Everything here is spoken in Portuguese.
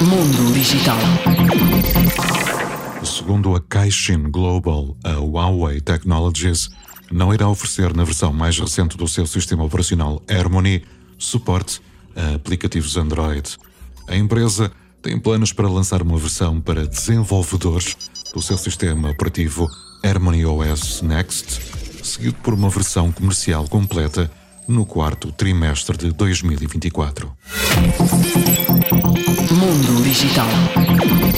Mundo Digital. Segundo a Caixin Global, a Huawei Technologies não irá oferecer na versão mais recente do seu sistema operacional Harmony suporte a aplicativos Android. A empresa tem planos para lançar uma versão para desenvolvedores do seu sistema operativo Harmony OS Next, seguido por uma versão comercial completa no quarto trimestre de 2024. Mundo Digital.